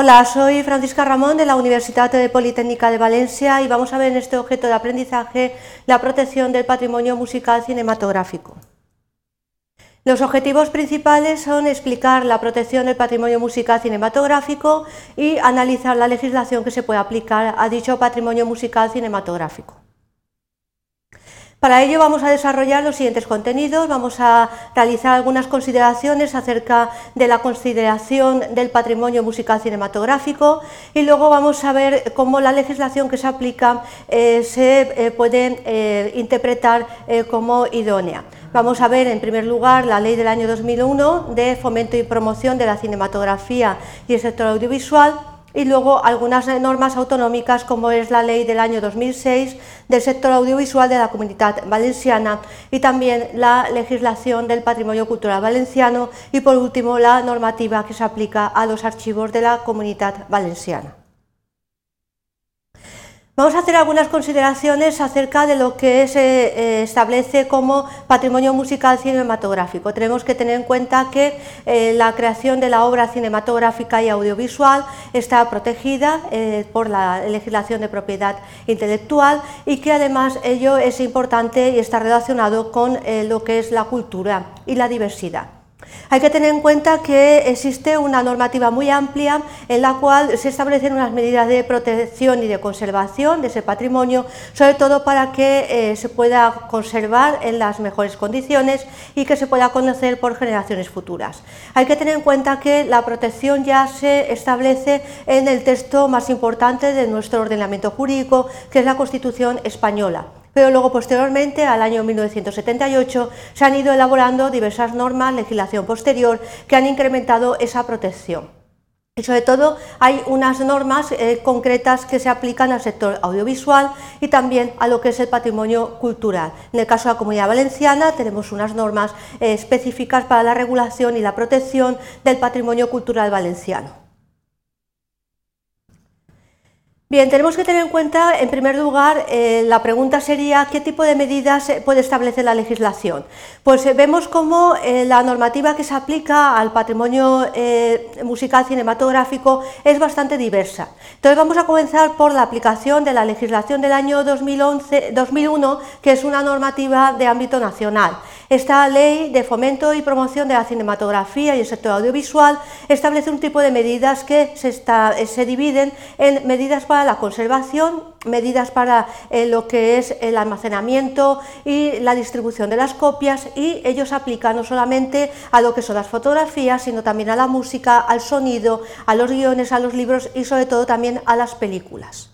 Hola, soy Francisca Ramón de la Universidad Politécnica de Valencia y vamos a ver en este objeto de aprendizaje la protección del patrimonio musical cinematográfico. Los objetivos principales son explicar la protección del patrimonio musical cinematográfico y analizar la legislación que se puede aplicar a dicho patrimonio musical cinematográfico. Para ello vamos a desarrollar los siguientes contenidos, vamos a realizar algunas consideraciones acerca de la consideración del patrimonio musical cinematográfico y luego vamos a ver cómo la legislación que se aplica eh, se eh, puede eh, interpretar como idónea. Vamos a ver en primer lugar la ley del año 2001 de fomento y promoción de la cinematografía y el sector audiovisual y luego algunas normas autonómicas como es la ley del año 2006 del sector audiovisual de la Comunidad Valenciana y también la legislación del patrimonio cultural valenciano y por último la normativa que se aplica a los archivos de la Comunidad Valenciana. Vamos a hacer algunas consideraciones acerca de lo que se eh, establece como patrimonio musical cinematográfico. Tenemos que tener en cuenta que eh, la creación de la obra cinematográfica y audiovisual está protegida eh, por la legislación de propiedad intelectual y que además ello es importante y está relacionado con lo que es la cultura y la diversidad. Hay que tener en cuenta que existe una normativa muy amplia en la cual se establecen unas medidas de protección y de conservación de ese patrimonio, sobre todo para que eh, se pueda conservar en las mejores condiciones y que se pueda conocer por generaciones futuras. Hay que tener en cuenta que la protección ya se establece en el texto más importante de nuestro ordenamiento jurídico, que es la Constitución española pero luego posteriormente, al año 1978, se han ido elaborando diversas normas, legislación posterior, que han incrementado esa protección. Y sobre todo hay unas normas eh, concretas que se aplican al sector audiovisual y también a lo que es el patrimonio cultural. En el caso de la Comunidad Valenciana tenemos unas normas eh, específicas para la regulación y la protección del patrimonio cultural valenciano. Bien, tenemos que tener en cuenta, en primer lugar, eh, la pregunta sería qué tipo de medidas puede establecer la legislación. Pues eh, vemos cómo eh, la normativa que se aplica al patrimonio musical cinematográfico es bastante diversa. Entonces vamos a comenzar por la aplicación de la legislación del año 2011, 2001, que es una normativa de ámbito nacional. Esta ley de fomento y promoción de la cinematografía y el sector audiovisual establece un tipo de medidas que se, dividen en medidas para la conservación, medidas para eh, lo que es el almacenamiento y la distribución de las copias y ellos aplican no solamente a lo que son las fotografías, sino también a la música, al sonido, a los guiones, a los libros y sobre todo también a las películas.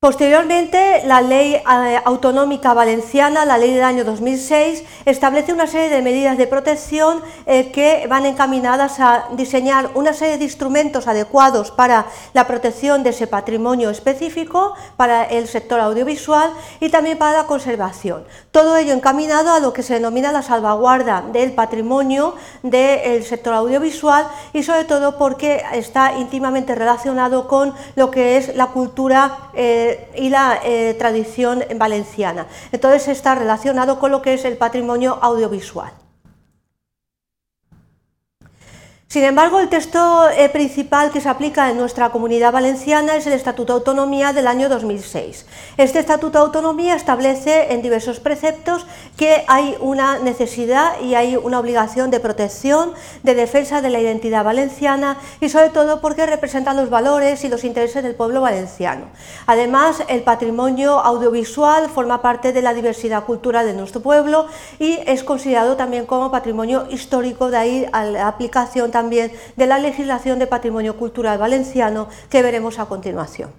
Posteriormente, la ley eh, autonómica valenciana, la ley del año 2006, establece una serie de medidas de protección eh, que van encaminadas a diseñar una serie de instrumentos adecuados para la protección de ese patrimonio específico, para el sector audiovisual y también para la conservación. Todo ello encaminado a lo que se denomina la salvaguarda del patrimonio del sector audiovisual y sobre todo porque está íntimamente relacionado con lo que es la cultura eh, y la eh, tradición valenciana. Entonces está relacionado con lo que es el patrimonio audiovisual. Sin embargo, el texto eh, principal que se aplica en nuestra comunidad valenciana es el Estatuto de Autonomía del año 2006. Este Estatuto de Autonomía establece en diversos preceptos que hay una necesidad y hay una obligación de protección, de defensa de la identidad valenciana y sobre todo porque representa los valores y los intereses del pueblo valenciano. Además, el patrimonio audiovisual forma parte de la diversidad cultural de nuestro pueblo y es considerado también como patrimonio histórico, de ahí a la aplicación también de la legislación de patrimonio cultural valenciano que veremos a continuación.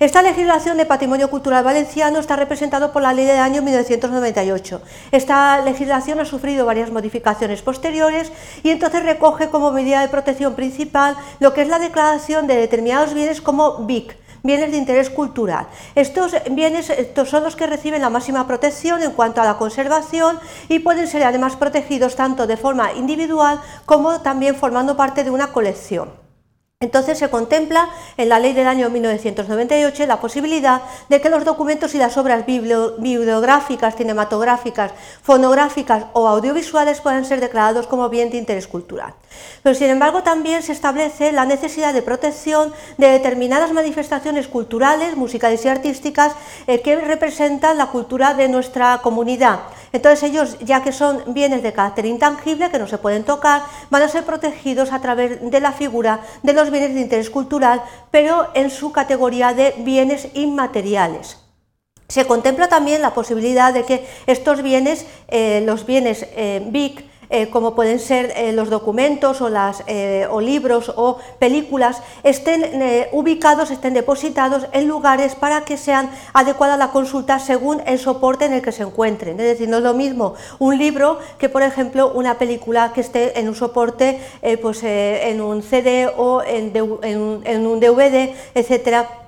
Esta legislación de patrimonio cultural valenciano está representado por la ley del año 1998. Esta legislación ha sufrido varias modificaciones posteriores y entonces recoge como medida de protección principal lo que es la declaración de determinados bienes como BIC, bienes de interés cultural. Estos bienes estos son los que reciben la máxima protección en cuanto a la conservación y pueden ser además protegidos tanto de forma individual como también formando parte de una colección. Entonces se contempla en la ley del año 1998 la posibilidad de que los documentos y las obras bibliográficas, cinematográficas, fonográficas o audiovisuales puedan ser declarados como bien de interés cultural. Pero sin embargo también se establece la necesidad de protección de determinadas manifestaciones culturales, musicales y artísticas eh, que representan la cultura de nuestra comunidad. Entonces ellos, ya que son bienes de carácter intangible, que no se pueden tocar, van a ser protegidos a través de la figura de los bienes de interés cultural, pero en su categoría de bienes inmateriales. Se contempla también la posibilidad de que estos bienes, eh, los bienes eh, BIC, eh, como pueden ser eh, los documentos o, las, eh, o libros o películas, estén ubicados, estén depositados en lugares para que sean adecuada la consulta según el soporte en el que se encuentren. Es decir, no es lo mismo un libro que, por ejemplo, una película que esté en un soporte, pues, en un CD o en, en un DVD, etcétera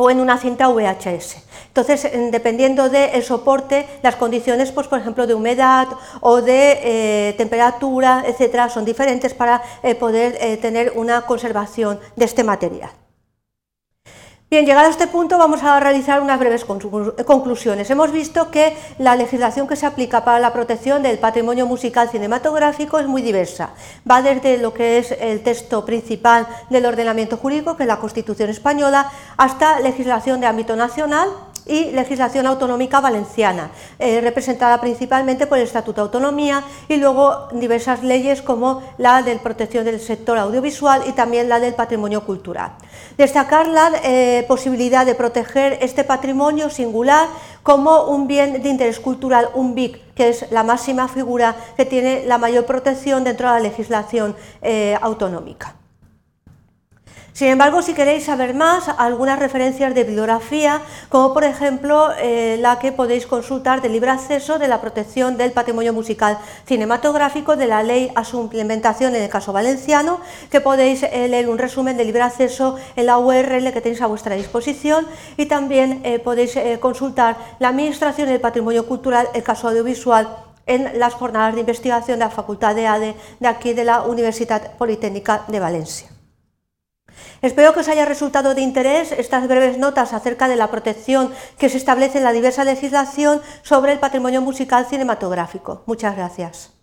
o en una cinta VHS. Entonces, dependiendo del soporte, las condiciones, pues, por ejemplo, de humedad o de eh, temperatura, etcétera, son diferentes para eh, poder eh, tener una conservación de este material. Bien, llegado a este punto vamos a realizar unas breves conclusiones. Hemos visto que la legislación que se aplica para la protección del patrimonio musical cinematográfico es muy diversa. Va desde lo que es el texto principal del ordenamiento jurídico, que es la Constitución española, hasta legislación de ámbito nacional, y legislación autonómica valenciana, eh, representada principalmente por el Estatuto de Autonomía y luego diversas leyes como la de protección del sector audiovisual y también la del patrimonio cultural. Destacar la eh, posibilidad de proteger este patrimonio singular como un bien de interés cultural, un BIC, que es la máxima figura que tiene la mayor protección dentro de la legislación eh, autonómica. Sin embargo, si queréis saber más, algunas referencias de bibliografía, como por ejemplo eh, la que podéis consultar del libre acceso de la protección del patrimonio musical cinematográfico de la ley a su implementación en el caso valenciano, que podéis eh, leer un resumen de libre acceso en la URL que tenéis a vuestra disposición y también eh, podéis consultar la administración del patrimonio cultural, el caso audiovisual en las jornadas de investigación de la Facultad de ADE de aquí de la Universidad Politécnica de Valencia. Espero que os haya resultado de interés estas breves notas acerca de la protección que se establece en la diversa legislación sobre el patrimonio musical cinematográfico. Muchas gracias.